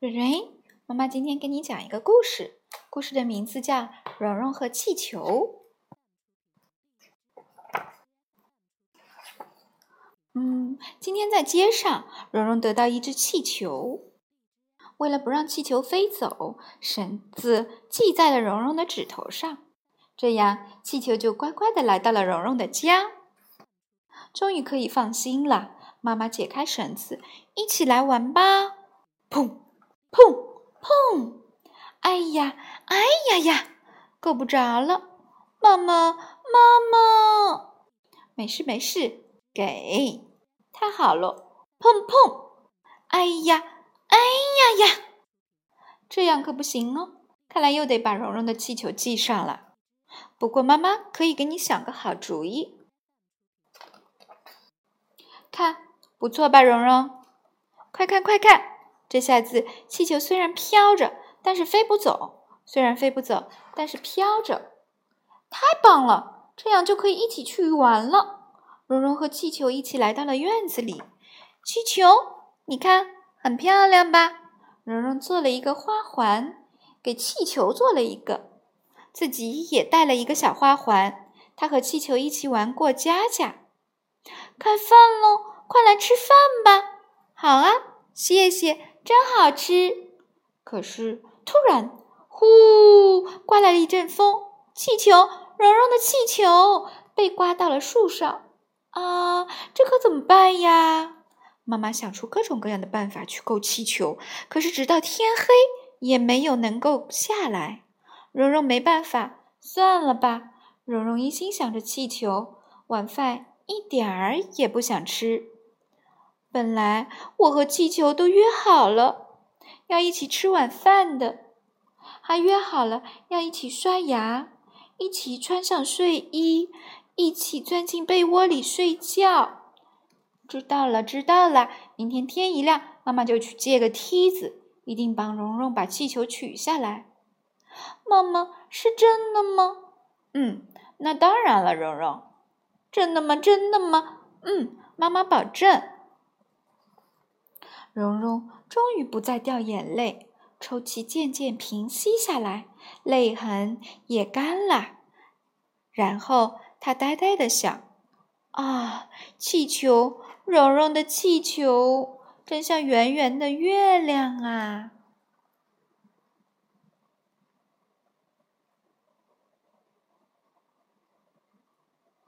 蕊蕊，妈妈今天给你讲一个故事，故事的名字叫《蓉蓉和气球》。嗯，今天在街上，蓉蓉得到一只气球。为了不让气球飞走，绳子系在了蓉蓉的指头上，这样气球就乖乖的来到了蓉蓉的家。终于可以放心了，妈妈解开绳子，一起来玩吧！砰！砰砰！哎呀，哎呀呀，够不着了！妈妈，妈妈，没事没事，给，太好了！砰砰！哎呀，哎呀呀，这样可不行哦！看来又得把蓉蓉的气球系上了。不过妈妈可以给你想个好主意，看，不错吧，蓉蓉？快看快看！这下子，气球虽然飘着，但是飞不走；虽然飞不走，但是飘着。太棒了，这样就可以一起去玩了。蓉蓉和气球一起来到了院子里。气球，你看，很漂亮吧？蓉蓉做了一个花环，给气球做了一个，自己也带了一个小花环。她和气球一起玩过家家。开饭喽，快来吃饭吧！好啊，谢谢。真好吃，可是突然，呼，刮来了一阵风，气球，蓉蓉的气球被刮到了树上。啊，这可怎么办呀？妈妈想出各种各样的办法去够气球，可是直到天黑也没有能够下来。蓉蓉没办法，算了吧。蓉蓉一心想着气球，晚饭一点儿也不想吃。本来我和气球都约好了要一起吃晚饭的，还约好了要一起刷牙，一起穿上睡衣，一起钻进被窝里睡觉。知道了，知道了。明天天一亮，妈妈就去借个梯子，一定帮蓉蓉把气球取下来。妈妈是真的吗？嗯，那当然了，蓉蓉。真的吗？真的吗？嗯，妈妈保证。蓉蓉终于不再掉眼泪，抽泣渐渐平息下来，泪痕也干了。然后她呆呆的想：“啊，气球，蓉蓉的气球，真像圆圆的月亮啊！”